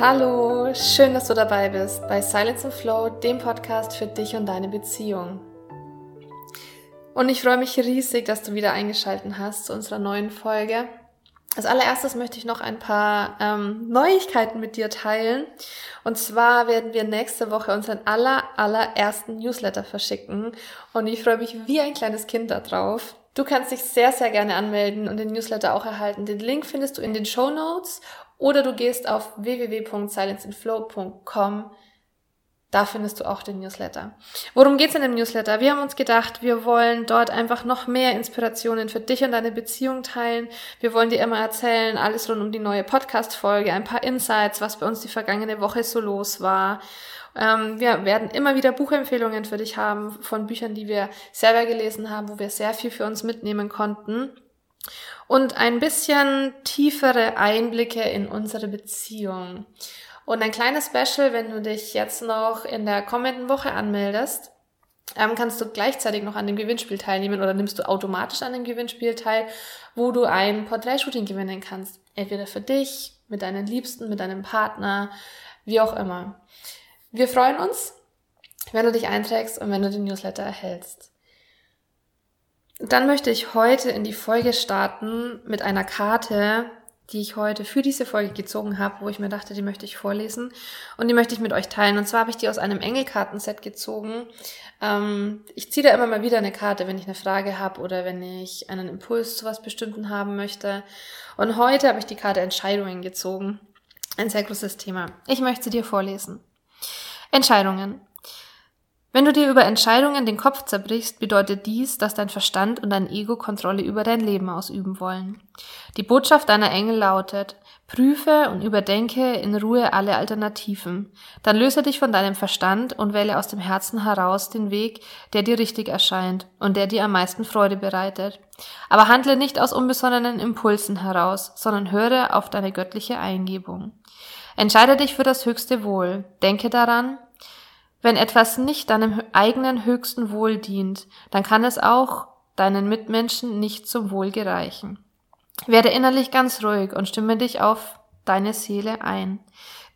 Hallo, schön, dass du dabei bist bei Silence and Flow, dem Podcast für dich und deine Beziehung. Und ich freue mich riesig, dass du wieder eingeschaltet hast zu unserer neuen Folge. Als allererstes möchte ich noch ein paar ähm, Neuigkeiten mit dir teilen. Und zwar werden wir nächste Woche unseren aller, allerersten Newsletter verschicken. Und ich freue mich wie ein kleines Kind darauf. Du kannst dich sehr, sehr gerne anmelden und den Newsletter auch erhalten. Den Link findest du in den Show Notes oder du gehst auf www.silenceandflow.com. Da findest du auch den Newsletter. Worum geht's in dem Newsletter? Wir haben uns gedacht, wir wollen dort einfach noch mehr Inspirationen für dich und deine Beziehung teilen. Wir wollen dir immer erzählen, alles rund um die neue Podcast-Folge, ein paar Insights, was bei uns die vergangene Woche so los war. Ähm, wir werden immer wieder Buchempfehlungen für dich haben von Büchern, die wir selber gelesen haben, wo wir sehr viel für uns mitnehmen konnten und ein bisschen tiefere Einblicke in unsere Beziehung. Und ein kleines Special, wenn du dich jetzt noch in der kommenden Woche anmeldest, ähm, kannst du gleichzeitig noch an dem Gewinnspiel teilnehmen oder nimmst du automatisch an dem Gewinnspiel teil, wo du ein Porträtshooting gewinnen kannst. Entweder für dich, mit deinen Liebsten, mit deinem Partner, wie auch immer. Wir freuen uns, wenn du dich einträgst und wenn du den Newsletter erhältst. Dann möchte ich heute in die Folge starten mit einer Karte, die ich heute für diese Folge gezogen habe, wo ich mir dachte, die möchte ich vorlesen und die möchte ich mit euch teilen. Und zwar habe ich die aus einem Engelkartenset gezogen. Ähm, ich ziehe da immer mal wieder eine Karte, wenn ich eine Frage habe oder wenn ich einen Impuls zu was Bestimmten haben möchte. Und heute habe ich die Karte Entscheidungen gezogen. Ein sehr großes Thema. Ich möchte sie dir vorlesen. Entscheidungen. Wenn du dir über Entscheidungen den Kopf zerbrichst, bedeutet dies, dass dein Verstand und dein Ego Kontrolle über dein Leben ausüben wollen. Die Botschaft deiner Engel lautet, prüfe und überdenke in Ruhe alle Alternativen. Dann löse dich von deinem Verstand und wähle aus dem Herzen heraus den Weg, der dir richtig erscheint und der dir am meisten Freude bereitet. Aber handle nicht aus unbesonnenen Impulsen heraus, sondern höre auf deine göttliche Eingebung. Entscheide dich für das höchste Wohl. Denke daran, wenn etwas nicht deinem eigenen höchsten Wohl dient, dann kann es auch deinen Mitmenschen nicht zum Wohl gereichen. Werde innerlich ganz ruhig und stimme dich auf deine Seele ein.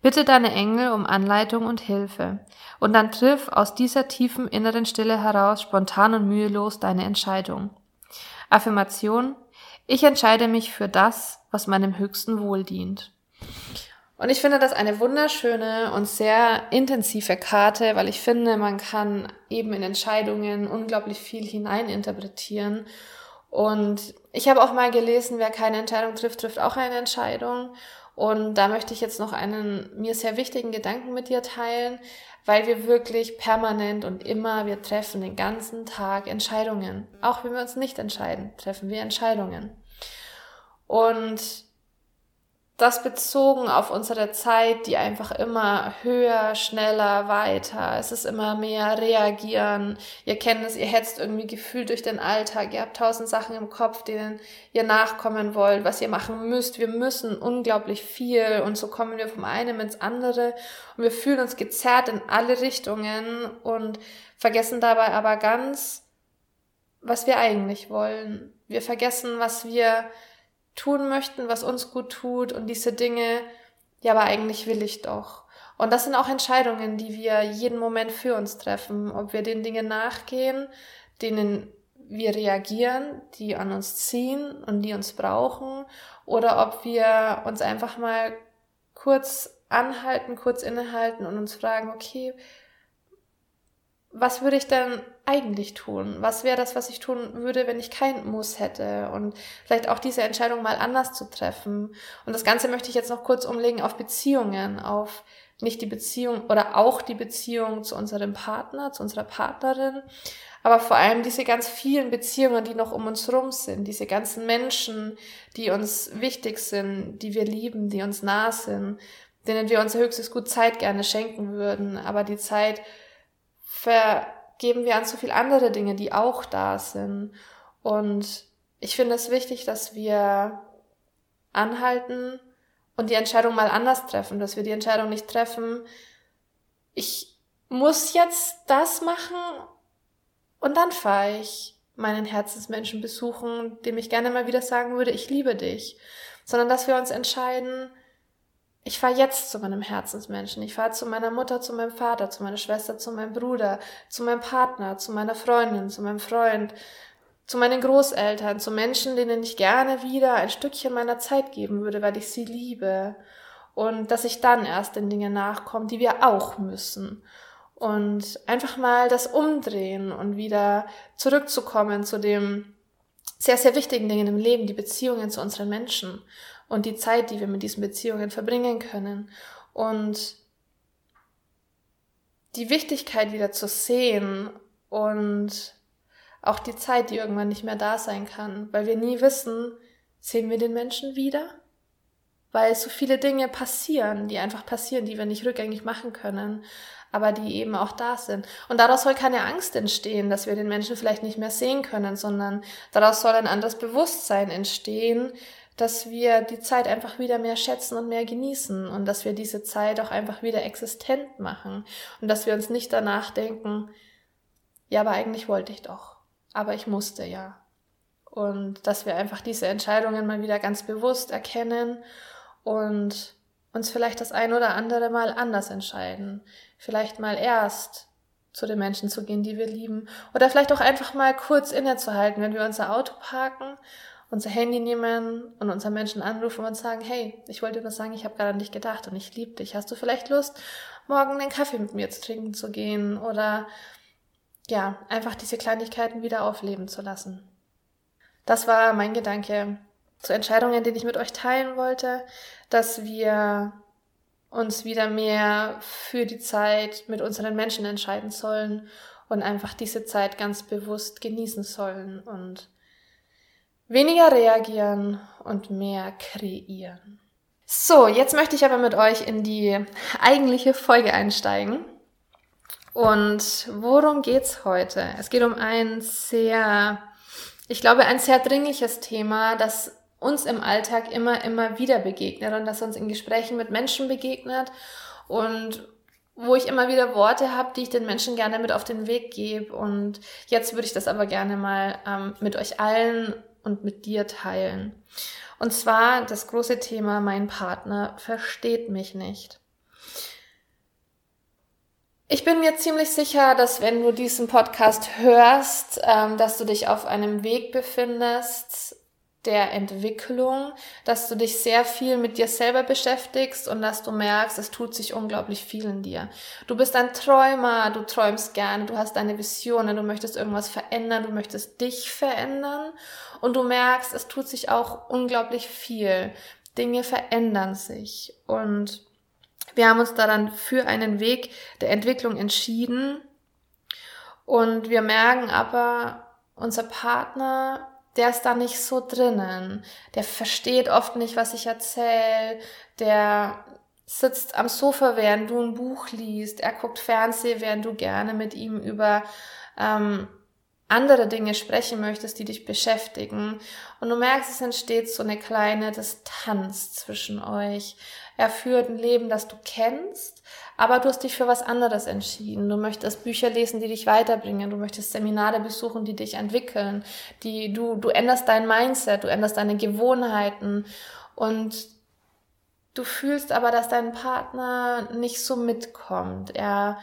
Bitte deine Engel um Anleitung und Hilfe. Und dann triff aus dieser tiefen inneren Stille heraus spontan und mühelos deine Entscheidung. Affirmation. Ich entscheide mich für das, was meinem höchsten Wohl dient. Und ich finde das eine wunderschöne und sehr intensive Karte, weil ich finde, man kann eben in Entscheidungen unglaublich viel hineininterpretieren. Und ich habe auch mal gelesen, wer keine Entscheidung trifft, trifft auch eine Entscheidung. Und da möchte ich jetzt noch einen mir sehr wichtigen Gedanken mit dir teilen, weil wir wirklich permanent und immer, wir treffen den ganzen Tag Entscheidungen. Auch wenn wir uns nicht entscheiden, treffen wir Entscheidungen. Und das bezogen auf unsere Zeit, die einfach immer höher, schneller, weiter. Es ist immer mehr reagieren. Ihr kennt es, ihr hetzt irgendwie gefühlt durch den Alltag. Ihr habt tausend Sachen im Kopf, denen ihr nachkommen wollt, was ihr machen müsst. Wir müssen unglaublich viel und so kommen wir vom einen ins andere und wir fühlen uns gezerrt in alle Richtungen und vergessen dabei aber ganz, was wir eigentlich wollen. Wir vergessen, was wir tun möchten, was uns gut tut. Und diese Dinge, ja, aber eigentlich will ich doch. Und das sind auch Entscheidungen, die wir jeden Moment für uns treffen, ob wir den Dingen nachgehen, denen wir reagieren, die an uns ziehen und die uns brauchen, oder ob wir uns einfach mal kurz anhalten, kurz innehalten und uns fragen, okay, was würde ich denn eigentlich tun? Was wäre das, was ich tun würde, wenn ich kein Muss hätte? Und vielleicht auch diese Entscheidung mal anders zu treffen. Und das Ganze möchte ich jetzt noch kurz umlegen auf Beziehungen, auf nicht die Beziehung oder auch die Beziehung zu unserem Partner, zu unserer Partnerin, aber vor allem diese ganz vielen Beziehungen, die noch um uns rum sind, diese ganzen Menschen, die uns wichtig sind, die wir lieben, die uns nah sind, denen wir unser höchstes Gut Zeit gerne schenken würden, aber die Zeit vergeben wir an so viel andere Dinge, die auch da sind. Und ich finde es wichtig, dass wir anhalten und die Entscheidung mal anders treffen, dass wir die Entscheidung nicht treffen, ich muss jetzt das machen und dann fahre ich meinen Herzensmenschen besuchen, dem ich gerne mal wieder sagen würde, ich liebe dich, sondern dass wir uns entscheiden, ich fahre jetzt zu meinem Herzensmenschen. Ich fahre zu meiner Mutter, zu meinem Vater, zu meiner Schwester, zu meinem Bruder, zu meinem Partner, zu meiner Freundin, zu meinem Freund, zu meinen Großeltern, zu Menschen, denen ich gerne wieder ein Stückchen meiner Zeit geben würde, weil ich sie liebe. Und dass ich dann erst den Dingen nachkomme, die wir auch müssen. Und einfach mal das umdrehen und wieder zurückzukommen zu dem sehr, sehr wichtigen Dingen im Leben, die Beziehungen zu unseren Menschen und die Zeit, die wir mit diesen Beziehungen verbringen können. Und die Wichtigkeit wieder zu sehen und auch die Zeit, die irgendwann nicht mehr da sein kann, weil wir nie wissen, sehen wir den Menschen wieder? Weil so viele Dinge passieren, die einfach passieren, die wir nicht rückgängig machen können, aber die eben auch da sind. Und daraus soll keine Angst entstehen, dass wir den Menschen vielleicht nicht mehr sehen können, sondern daraus soll ein anderes Bewusstsein entstehen, dass wir die Zeit einfach wieder mehr schätzen und mehr genießen und dass wir diese Zeit auch einfach wieder existent machen und dass wir uns nicht danach denken, ja, aber eigentlich wollte ich doch aber ich musste ja. Und dass wir einfach diese Entscheidungen mal wieder ganz bewusst erkennen und uns vielleicht das ein oder andere Mal anders entscheiden. Vielleicht mal erst zu den Menschen zu gehen, die wir lieben. Oder vielleicht auch einfach mal kurz innezuhalten, wenn wir unser Auto parken, unser Handy nehmen und unseren Menschen anrufen und sagen, hey, ich wollte nur sagen, ich habe gerade an dich gedacht und ich liebe dich. Hast du vielleicht Lust, morgen den Kaffee mit mir zu trinken zu gehen? Oder ja, einfach diese Kleinigkeiten wieder aufleben zu lassen. Das war mein Gedanke zu Entscheidungen, den ich mit euch teilen wollte, dass wir uns wieder mehr für die Zeit mit unseren Menschen entscheiden sollen und einfach diese Zeit ganz bewusst genießen sollen und weniger reagieren und mehr kreieren. So, jetzt möchte ich aber mit euch in die eigentliche Folge einsteigen. Und worum geht's heute? Es geht um ein sehr, ich glaube, ein sehr dringliches Thema, das uns im Alltag immer, immer wieder begegnet und das uns in Gesprächen mit Menschen begegnet und wo ich immer wieder Worte habe, die ich den Menschen gerne mit auf den Weg gebe. Und jetzt würde ich das aber gerne mal ähm, mit euch allen und mit dir teilen. Und zwar das große Thema, mein Partner versteht mich nicht. Ich bin mir ziemlich sicher, dass wenn du diesen Podcast hörst, ähm, dass du dich auf einem Weg befindest der Entwicklung, dass du dich sehr viel mit dir selber beschäftigst und dass du merkst, es tut sich unglaublich viel in dir. Du bist ein Träumer, du träumst gerne, du hast deine Visionen, du möchtest irgendwas verändern, du möchtest dich verändern und du merkst, es tut sich auch unglaublich viel. Dinge verändern sich und wir haben uns daran für einen Weg der Entwicklung entschieden und wir merken aber, unser Partner, der ist da nicht so drinnen. Der versteht oft nicht, was ich erzähle. Der sitzt am Sofa, während du ein Buch liest. Er guckt Fernsehen, während du gerne mit ihm über ähm, andere Dinge sprechen möchtest, die dich beschäftigen. Und du merkst, es entsteht so eine kleine Distanz zwischen euch. Er führt ein Leben, das du kennst, aber du hast dich für was anderes entschieden. Du möchtest Bücher lesen, die dich weiterbringen. Du möchtest Seminare besuchen, die dich entwickeln. Die, du, du änderst dein Mindset, du änderst deine Gewohnheiten und du fühlst aber, dass dein Partner nicht so mitkommt. Er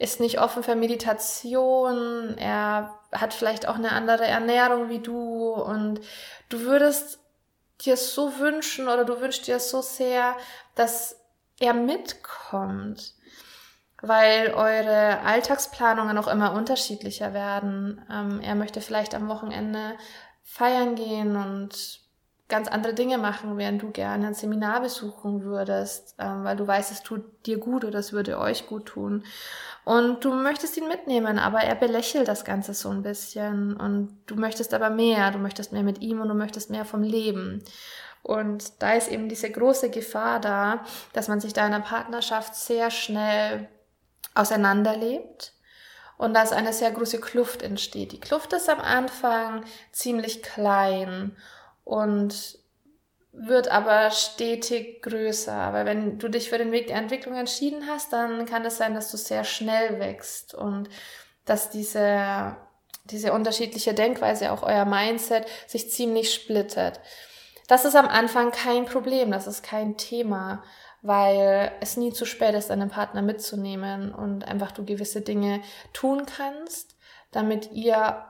ist nicht offen für Meditation. Er hat vielleicht auch eine andere Ernährung wie du und du würdest dir so wünschen oder du wünschst dir so sehr, dass er mitkommt, weil eure Alltagsplanungen auch immer unterschiedlicher werden. Ähm, er möchte vielleicht am Wochenende feiern gehen und ganz andere Dinge machen, während du gerne ein Seminar besuchen würdest, ähm, weil du weißt, es tut dir gut oder es würde euch gut tun. Und du möchtest ihn mitnehmen, aber er belächelt das Ganze so ein bisschen. Und du möchtest aber mehr, du möchtest mehr mit ihm und du möchtest mehr vom Leben. Und da ist eben diese große Gefahr da, dass man sich da in einer Partnerschaft sehr schnell auseinanderlebt und dass eine sehr große Kluft entsteht. Die Kluft ist am Anfang ziemlich klein und wird aber stetig größer. Weil wenn du dich für den Weg der Entwicklung entschieden hast, dann kann es sein, dass du sehr schnell wächst und dass diese, diese unterschiedliche Denkweise, auch euer Mindset, sich ziemlich splittet. Das ist am Anfang kein Problem, das ist kein Thema, weil es nie zu spät ist, deinen Partner mitzunehmen und einfach du gewisse Dinge tun kannst, damit ihr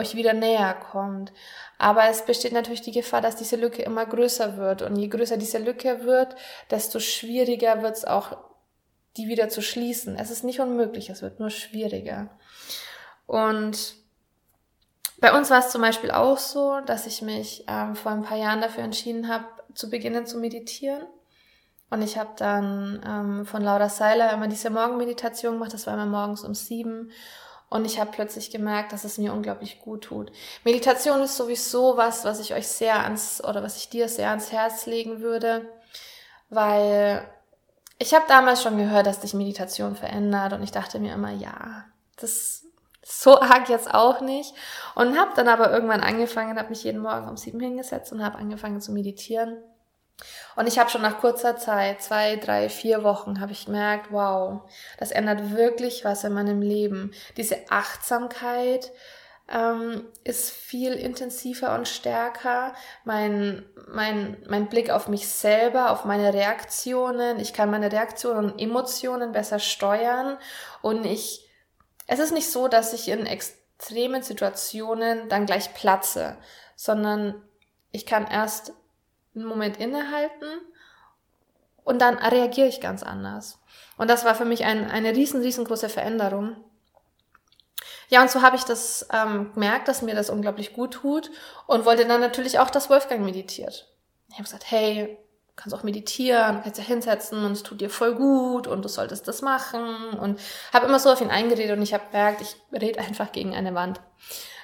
euch wieder näher kommt. Aber es besteht natürlich die Gefahr, dass diese Lücke immer größer wird. Und je größer diese Lücke wird, desto schwieriger wird es auch, die wieder zu schließen. Es ist nicht unmöglich, es wird nur schwieriger. Und bei uns war es zum Beispiel auch so, dass ich mich ähm, vor ein paar Jahren dafür entschieden habe, zu beginnen zu meditieren. Und ich habe dann ähm, von Laura Seiler immer diese Morgenmeditation gemacht. Das war immer morgens um sieben. Und ich habe plötzlich gemerkt, dass es mir unglaublich gut tut. Meditation ist sowieso was, was ich euch sehr ans oder was ich dir sehr ans Herz legen würde, weil ich habe damals schon gehört, dass dich Meditation verändert und ich dachte mir immer, ja, das so arg jetzt auch nicht und habe dann aber irgendwann angefangen, habe mich jeden Morgen um sieben hingesetzt und habe angefangen zu meditieren und ich habe schon nach kurzer Zeit, zwei, drei, vier Wochen, habe ich gemerkt, wow, das ändert wirklich was in meinem Leben. Diese Achtsamkeit ähm, ist viel intensiver und stärker. Mein, mein, mein Blick auf mich selber, auf meine Reaktionen. Ich kann meine Reaktionen und Emotionen besser steuern. Und ich, es ist nicht so, dass ich in extremen Situationen dann gleich platze, sondern ich kann erst einen Moment innehalten und dann reagiere ich ganz anders. Und das war für mich ein, eine riesen, riesengroße Veränderung. Ja, und so habe ich das ähm, gemerkt, dass mir das unglaublich gut tut und wollte dann natürlich auch, dass Wolfgang meditiert. Ich habe gesagt, hey, du kannst auch meditieren, kannst ja hinsetzen und es tut dir voll gut und du solltest das machen und habe immer so auf ihn eingeredet und ich habe gemerkt, ich rede einfach gegen eine Wand.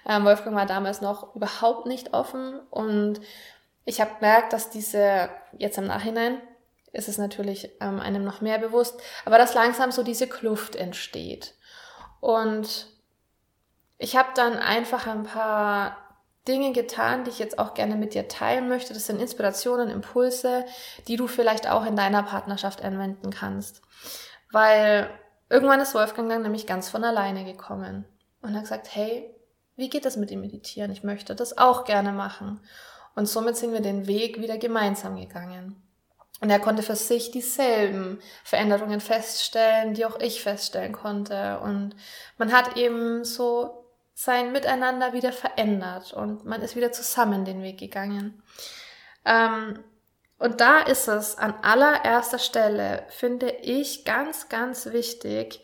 Ähm, Wolfgang war damals noch überhaupt nicht offen und ich habe gemerkt, dass diese, jetzt im Nachhinein, ist es natürlich ähm, einem noch mehr bewusst, aber dass langsam so diese Kluft entsteht. Und ich habe dann einfach ein paar Dinge getan, die ich jetzt auch gerne mit dir teilen möchte. Das sind Inspirationen, Impulse, die du vielleicht auch in deiner Partnerschaft anwenden kannst. Weil irgendwann ist Wolfgang dann nämlich ganz von alleine gekommen und hat gesagt, hey, wie geht das mit dem Meditieren? Ich möchte das auch gerne machen. Und somit sind wir den Weg wieder gemeinsam gegangen. Und er konnte für sich dieselben Veränderungen feststellen, die auch ich feststellen konnte. Und man hat eben so sein Miteinander wieder verändert und man ist wieder zusammen den Weg gegangen. Ähm, und da ist es an allererster Stelle, finde ich, ganz, ganz wichtig,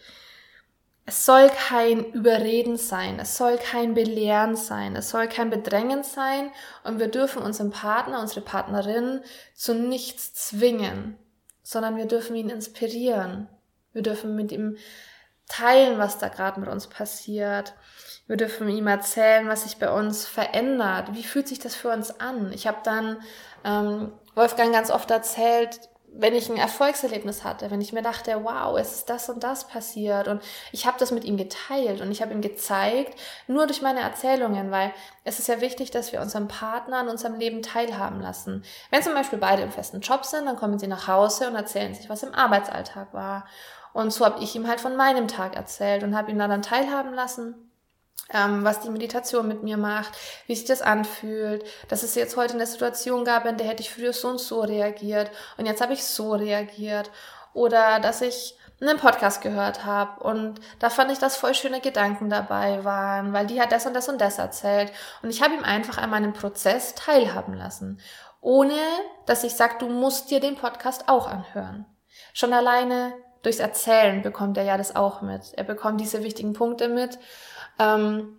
es soll kein Überreden sein, es soll kein Belehren sein, es soll kein Bedrängen sein und wir dürfen unseren Partner, unsere Partnerin zu nichts zwingen, sondern wir dürfen ihn inspirieren. Wir dürfen mit ihm teilen, was da gerade mit uns passiert. Wir dürfen ihm erzählen, was sich bei uns verändert. Wie fühlt sich das für uns an? Ich habe dann ähm, Wolfgang ganz oft erzählt, wenn ich ein Erfolgserlebnis hatte, wenn ich mir dachte, wow, es ist das und das passiert und ich habe das mit ihm geteilt und ich habe ihm gezeigt, nur durch meine Erzählungen, weil es ist ja wichtig, dass wir unseren Partner an unserem Leben teilhaben lassen. Wenn zum Beispiel beide im festen Job sind, dann kommen sie nach Hause und erzählen sich, was im Arbeitsalltag war. Und so habe ich ihm halt von meinem Tag erzählt und habe ihn da dann teilhaben lassen ähm, was die Meditation mit mir macht, wie sich das anfühlt, dass es jetzt heute eine Situation gab, in der hätte ich früher so und so reagiert und jetzt habe ich so reagiert. Oder dass ich einen Podcast gehört habe und da fand ich, dass voll schöne Gedanken dabei waren, weil die hat das und das und das erzählt und ich habe ihm einfach an meinem Prozess teilhaben lassen, ohne dass ich sage, du musst dir den Podcast auch anhören. Schon alleine durchs Erzählen bekommt er ja das auch mit. Er bekommt diese wichtigen Punkte mit ähm,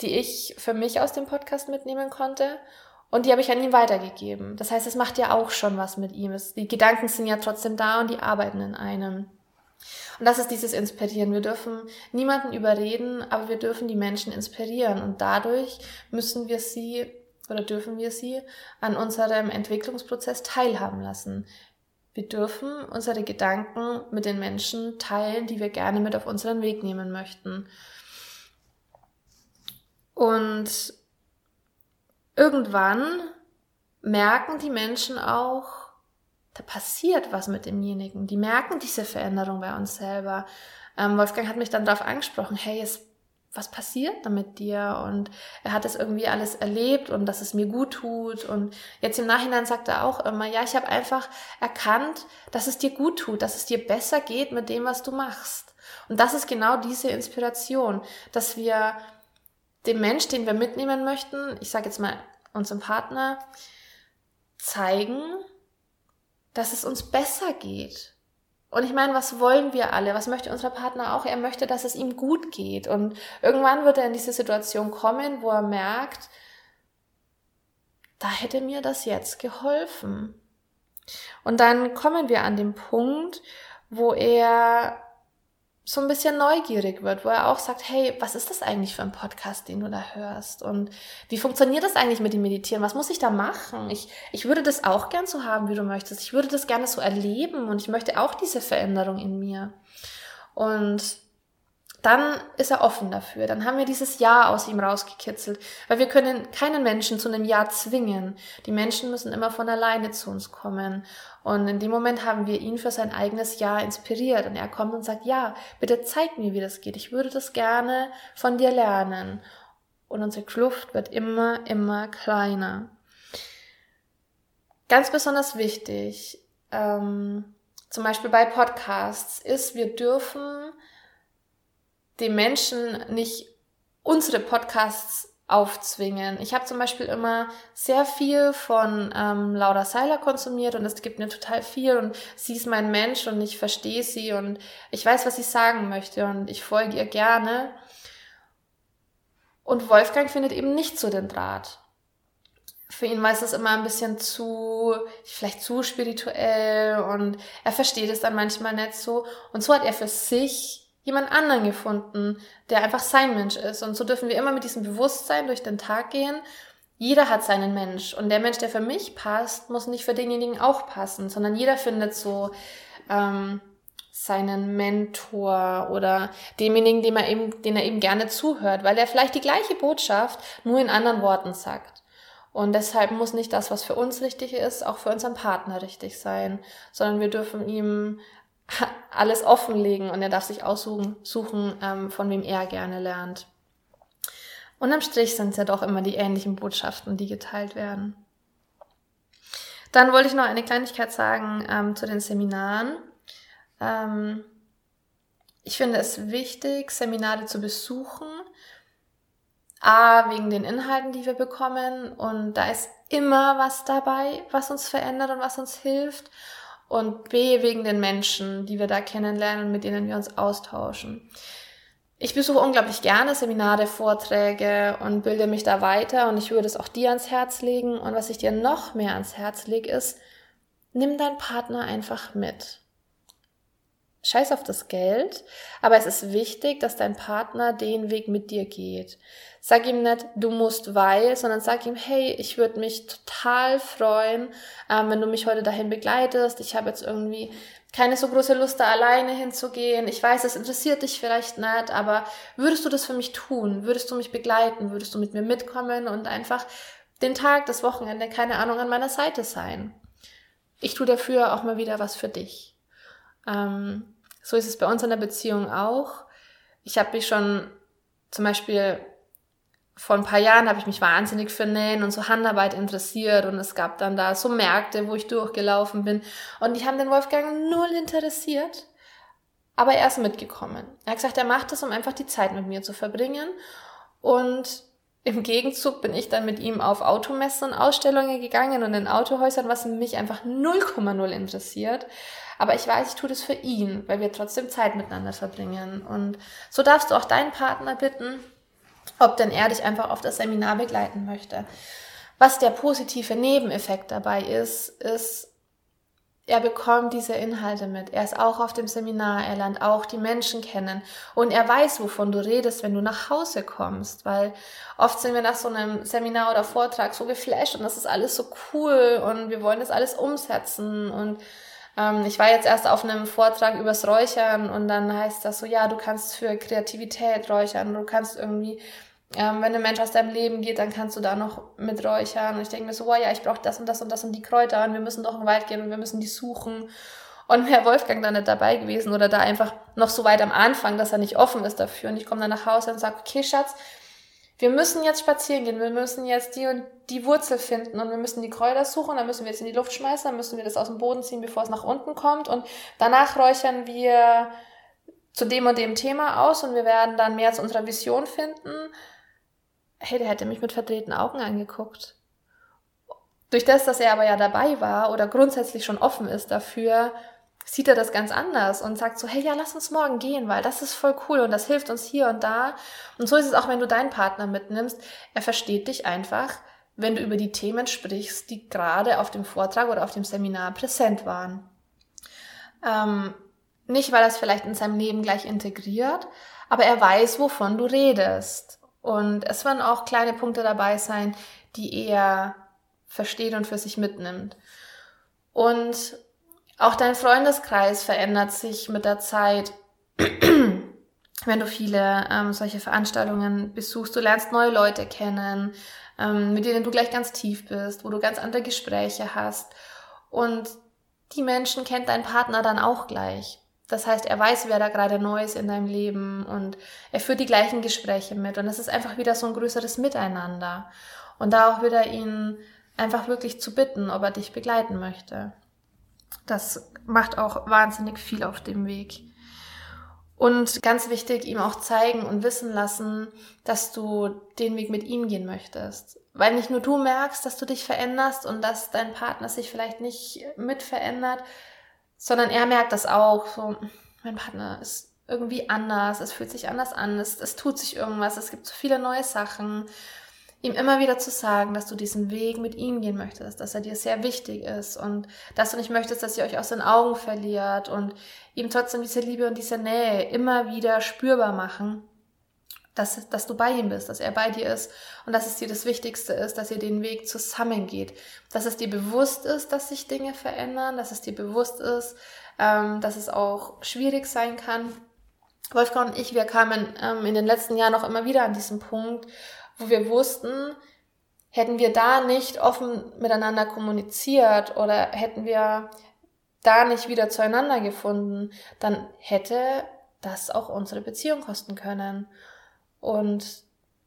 die ich für mich aus dem Podcast mitnehmen konnte. Und die habe ich an ihn weitergegeben. Das heißt, es macht ja auch schon was mit ihm. Es, die Gedanken sind ja trotzdem da und die arbeiten in einem. Und das ist dieses Inspirieren. Wir dürfen niemanden überreden, aber wir dürfen die Menschen inspirieren. Und dadurch müssen wir sie oder dürfen wir sie an unserem Entwicklungsprozess teilhaben lassen. Wir dürfen unsere Gedanken mit den Menschen teilen, die wir gerne mit auf unseren Weg nehmen möchten. Und irgendwann merken die Menschen auch, da passiert was mit demjenigen. Die merken diese Veränderung bei uns selber. Ähm, Wolfgang hat mich dann darauf angesprochen, hey, es was passiert da mit dir? Und er hat das irgendwie alles erlebt und dass es mir gut tut. Und jetzt im Nachhinein sagt er auch immer, ja, ich habe einfach erkannt, dass es dir gut tut, dass es dir besser geht mit dem, was du machst. Und das ist genau diese Inspiration, dass wir dem Mensch, den wir mitnehmen möchten, ich sage jetzt mal unserem Partner, zeigen, dass es uns besser geht. Und ich meine, was wollen wir alle? Was möchte unser Partner auch? Er möchte, dass es ihm gut geht. Und irgendwann wird er in diese Situation kommen, wo er merkt, da hätte mir das jetzt geholfen. Und dann kommen wir an den Punkt, wo er so ein bisschen neugierig wird, wo er auch sagt, hey, was ist das eigentlich für ein Podcast, den du da hörst? Und wie funktioniert das eigentlich mit dem Meditieren? Was muss ich da machen? Ich, ich würde das auch gern so haben, wie du möchtest. Ich würde das gerne so erleben und ich möchte auch diese Veränderung in mir. Und dann ist er offen dafür. Dann haben wir dieses Ja aus ihm rausgekitzelt, weil wir können keinen Menschen zu einem Ja zwingen. Die Menschen müssen immer von alleine zu uns kommen. Und in dem Moment haben wir ihn für sein eigenes Ja inspiriert. Und er kommt und sagt, ja, bitte zeig mir, wie das geht. Ich würde das gerne von dir lernen. Und unsere Kluft wird immer, immer kleiner. Ganz besonders wichtig, ähm, zum Beispiel bei Podcasts, ist, wir dürfen den Menschen nicht unsere Podcasts aufzwingen. Ich habe zum Beispiel immer sehr viel von ähm, Laura Seiler konsumiert und es gibt mir total viel und sie ist mein Mensch und ich verstehe sie und ich weiß, was sie sagen möchte und ich folge ihr gerne. Und Wolfgang findet eben nicht so den Draht. Für ihn war es immer ein bisschen zu, vielleicht zu spirituell und er versteht es dann manchmal nicht so. Und so hat er für sich jemand anderen gefunden, der einfach sein Mensch ist. Und so dürfen wir immer mit diesem Bewusstsein durch den Tag gehen. Jeder hat seinen Mensch. Und der Mensch, der für mich passt, muss nicht für denjenigen auch passen, sondern jeder findet so ähm, seinen Mentor oder demjenigen, dem er eben, den er eben gerne zuhört, weil er vielleicht die gleiche Botschaft nur in anderen Worten sagt. Und deshalb muss nicht das, was für uns richtig ist, auch für unseren Partner richtig sein, sondern wir dürfen ihm alles offenlegen und er darf sich aussuchen, suchen, ähm, von wem er gerne lernt. Unterm Strich sind es ja doch immer die ähnlichen Botschaften, die geteilt werden. Dann wollte ich noch eine Kleinigkeit sagen ähm, zu den Seminaren. Ähm, ich finde es wichtig, Seminare zu besuchen. A, wegen den Inhalten, die wir bekommen. Und da ist immer was dabei, was uns verändert und was uns hilft und B wegen den Menschen, die wir da kennenlernen und mit denen wir uns austauschen. Ich besuche unglaublich gerne Seminare, Vorträge und bilde mich da weiter und ich würde es auch dir ans Herz legen. Und was ich dir noch mehr ans Herz lege, ist, nimm deinen Partner einfach mit. Scheiß auf das Geld, aber es ist wichtig, dass dein Partner den Weg mit dir geht. Sag ihm nicht, du musst weil, sondern sag ihm, hey, ich würde mich total freuen, ähm, wenn du mich heute dahin begleitest. Ich habe jetzt irgendwie keine so große Lust, da alleine hinzugehen. Ich weiß, es interessiert dich vielleicht nicht, aber würdest du das für mich tun? Würdest du mich begleiten? Würdest du mit mir mitkommen und einfach den Tag, das Wochenende, keine Ahnung, an meiner Seite sein? Ich tue dafür auch mal wieder was für dich. Ähm, so ist es bei uns in der Beziehung auch. Ich habe mich schon zum Beispiel vor ein paar Jahren habe ich mich wahnsinnig für Nähen und so Handarbeit interessiert und es gab dann da so Märkte, wo ich durchgelaufen bin und die haben den Wolfgang null interessiert, aber er ist mitgekommen. Er hat gesagt, er macht das, um einfach die Zeit mit mir zu verbringen und im Gegenzug bin ich dann mit ihm auf Automessen und Ausstellungen gegangen und in Autohäusern, was mich einfach 0,0 interessiert. Aber ich weiß, ich tue das für ihn, weil wir trotzdem Zeit miteinander verbringen. Und so darfst du auch deinen Partner bitten, ob denn er dich einfach auf das Seminar begleiten möchte. Was der positive Nebeneffekt dabei ist, ist, er bekommt diese Inhalte mit. Er ist auch auf dem Seminar, er lernt auch die Menschen kennen. Und er weiß, wovon du redest, wenn du nach Hause kommst, weil oft sind wir nach so einem Seminar oder Vortrag so geflasht und das ist alles so cool und wir wollen das alles umsetzen. Und ähm, ich war jetzt erst auf einem Vortrag übers Räuchern und dann heißt das so, ja, du kannst für Kreativität räuchern, du kannst irgendwie, ähm, wenn ein Mensch aus deinem Leben geht, dann kannst du da noch mit räuchern. Und ich denke mir so, oh ja, ich brauche das und das und das und die Kräuter und wir müssen doch in den Wald gehen und wir müssen die suchen. Und wäre Wolfgang da nicht dabei gewesen oder da einfach noch so weit am Anfang, dass er nicht offen ist dafür. Und ich komme dann nach Hause und sage, okay, Schatz, wir müssen jetzt spazieren gehen, wir müssen jetzt die und die Wurzel finden und wir müssen die Kräuter suchen, dann müssen wir jetzt in die Luft schmeißen, dann müssen wir das aus dem Boden ziehen, bevor es nach unten kommt und danach räuchern wir zu dem und dem Thema aus und wir werden dann mehr zu unserer Vision finden. Hey, der hätte mich mit verdrehten Augen angeguckt. Durch das, dass er aber ja dabei war oder grundsätzlich schon offen ist dafür, sieht er das ganz anders und sagt so, hey, ja, lass uns morgen gehen, weil das ist voll cool und das hilft uns hier und da. Und so ist es auch, wenn du deinen Partner mitnimmst. Er versteht dich einfach, wenn du über die Themen sprichst, die gerade auf dem Vortrag oder auf dem Seminar präsent waren. Ähm, nicht, weil er es vielleicht in seinem Leben gleich integriert, aber er weiß, wovon du redest. Und es werden auch kleine Punkte dabei sein, die er versteht und für sich mitnimmt. Und auch dein Freundeskreis verändert sich mit der Zeit. Wenn du viele ähm, solche Veranstaltungen besuchst, du lernst neue Leute kennen, ähm, mit denen du gleich ganz tief bist, wo du ganz andere Gespräche hast. Und die Menschen kennt dein Partner dann auch gleich. Das heißt, er weiß, wer da gerade neu ist in deinem Leben und er führt die gleichen Gespräche mit. Und es ist einfach wieder so ein größeres Miteinander. Und da auch wieder ihn einfach wirklich zu bitten, ob er dich begleiten möchte. Das macht auch wahnsinnig viel auf dem Weg. Und ganz wichtig, ihm auch zeigen und wissen lassen, dass du den Weg mit ihm gehen möchtest. Weil nicht nur du merkst, dass du dich veränderst und dass dein Partner sich vielleicht nicht mit verändert, sondern er merkt das auch. So, mein Partner ist irgendwie anders, es fühlt sich anders an, es, es tut sich irgendwas, es gibt so viele neue Sachen ihm immer wieder zu sagen, dass du diesen Weg mit ihm gehen möchtest, dass er dir sehr wichtig ist und dass du nicht möchtest, dass ihr euch aus den Augen verliert und ihm trotzdem diese Liebe und diese Nähe immer wieder spürbar machen, dass, dass du bei ihm bist, dass er bei dir ist und dass es dir das Wichtigste ist, dass ihr den Weg zusammen geht, dass es dir bewusst ist, dass sich Dinge verändern, dass es dir bewusst ist, ähm, dass es auch schwierig sein kann. Wolfgang und ich, wir kamen ähm, in den letzten Jahren auch immer wieder an diesen Punkt, wo wir wussten, hätten wir da nicht offen miteinander kommuniziert oder hätten wir da nicht wieder zueinander gefunden, dann hätte das auch unsere Beziehung kosten können. Und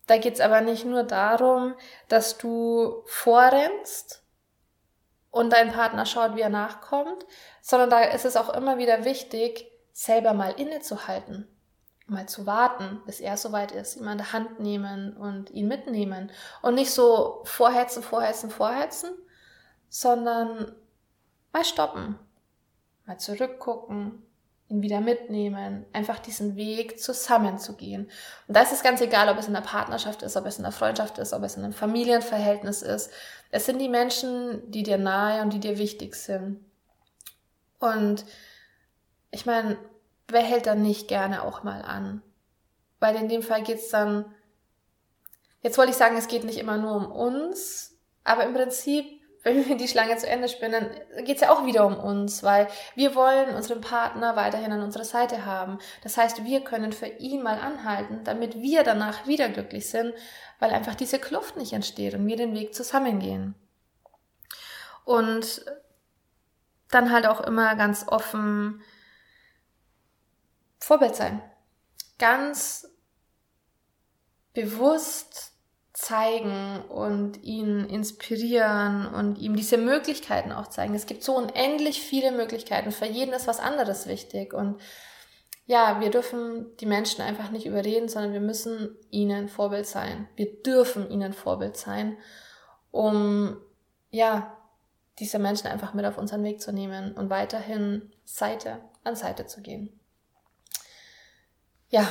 da geht's aber nicht nur darum, dass du vorrennst und dein Partner schaut, wie er nachkommt, sondern da ist es auch immer wieder wichtig, selber mal innezuhalten mal zu warten, bis er soweit ist, ihm an der Hand nehmen und ihn mitnehmen. Und nicht so vorhetzen, vorhetzen, vorhetzen, sondern mal stoppen, mal zurückgucken, ihn wieder mitnehmen, einfach diesen Weg zusammenzugehen. Und da ist ganz egal, ob es in der Partnerschaft ist, ob es in der Freundschaft ist, ob es in einem Familienverhältnis ist. Es sind die Menschen, die dir nahe und die dir wichtig sind. Und ich meine, wer hält dann nicht gerne auch mal an? Weil in dem Fall geht's dann, jetzt wollte ich sagen, es geht nicht immer nur um uns, aber im Prinzip, wenn wir die Schlange zu Ende spinnen, geht's ja auch wieder um uns, weil wir wollen unseren Partner weiterhin an unserer Seite haben. Das heißt, wir können für ihn mal anhalten, damit wir danach wieder glücklich sind, weil einfach diese Kluft nicht entsteht und wir den Weg zusammengehen. Und dann halt auch immer ganz offen Vorbild sein. Ganz bewusst zeigen und ihn inspirieren und ihm diese Möglichkeiten auch zeigen. Es gibt so unendlich viele Möglichkeiten. Für jeden ist was anderes wichtig. Und ja, wir dürfen die Menschen einfach nicht überreden, sondern wir müssen ihnen Vorbild sein. Wir dürfen ihnen Vorbild sein, um ja, diese Menschen einfach mit auf unseren Weg zu nehmen und weiterhin Seite an Seite zu gehen. Ja,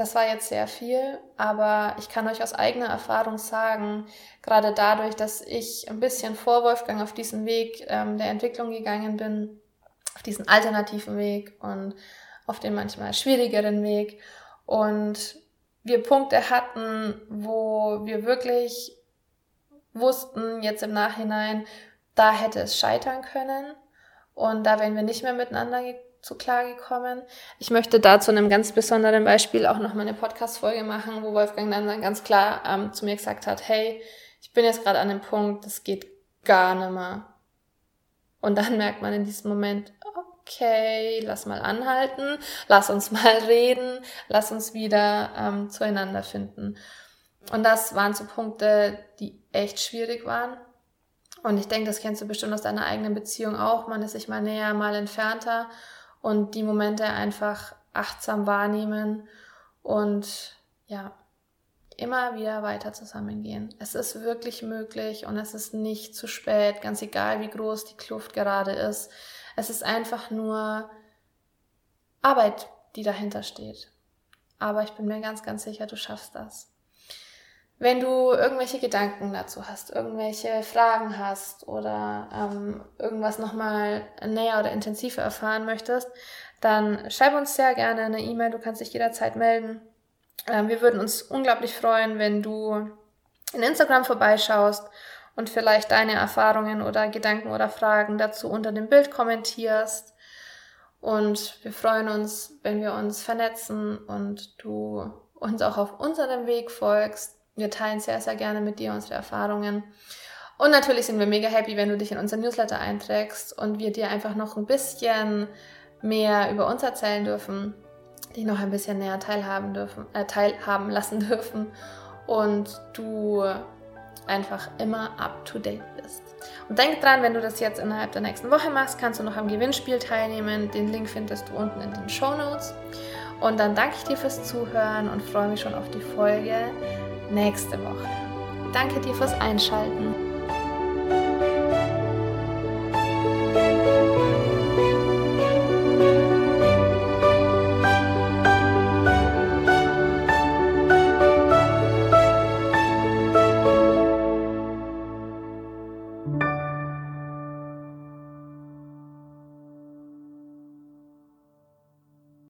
das war jetzt sehr viel, aber ich kann euch aus eigener Erfahrung sagen, gerade dadurch, dass ich ein bisschen vor Wolfgang auf diesen Weg ähm, der Entwicklung gegangen bin, auf diesen alternativen Weg und auf den manchmal schwierigeren Weg und wir Punkte hatten, wo wir wirklich wussten jetzt im Nachhinein, da hätte es scheitern können und da wären wir nicht mehr miteinander zu klar gekommen. Ich möchte da zu einem ganz besonderen Beispiel auch noch mal eine Podcast-Folge machen, wo Wolfgang dann ganz klar ähm, zu mir gesagt hat, hey, ich bin jetzt gerade an dem Punkt, das geht gar nicht mehr. Und dann merkt man in diesem Moment, okay, lass mal anhalten, lass uns mal reden, lass uns wieder ähm, zueinander finden. Und das waren so Punkte, die echt schwierig waren. Und ich denke, das kennst du bestimmt aus deiner eigenen Beziehung auch. Man ist sich mal näher, mal entfernter und die Momente einfach achtsam wahrnehmen und ja, immer wieder weiter zusammengehen. Es ist wirklich möglich und es ist nicht zu spät, ganz egal wie groß die Kluft gerade ist. Es ist einfach nur Arbeit, die dahinter steht. Aber ich bin mir ganz, ganz sicher, du schaffst das. Wenn du irgendwelche Gedanken dazu hast, irgendwelche Fragen hast oder ähm, irgendwas nochmal näher oder intensiver erfahren möchtest, dann schreib uns sehr gerne eine E-Mail. Du kannst dich jederzeit melden. Ähm, wir würden uns unglaublich freuen, wenn du in Instagram vorbeischaust und vielleicht deine Erfahrungen oder Gedanken oder Fragen dazu unter dem Bild kommentierst. Und wir freuen uns, wenn wir uns vernetzen und du uns auch auf unserem Weg folgst. Wir teilen sehr, sehr gerne mit dir unsere Erfahrungen. Und natürlich sind wir mega happy, wenn du dich in unser Newsletter einträgst und wir dir einfach noch ein bisschen mehr über uns erzählen dürfen, dich noch ein bisschen näher teilhaben dürfen, äh, teilhaben lassen dürfen und du einfach immer up to date bist. Und denk dran, wenn du das jetzt innerhalb der nächsten Woche machst, kannst du noch am Gewinnspiel teilnehmen. Den Link findest du unten in den Show Notes. Und dann danke ich dir fürs Zuhören und freue mich schon auf die Folge nächste Woche. Danke dir fürs Einschalten.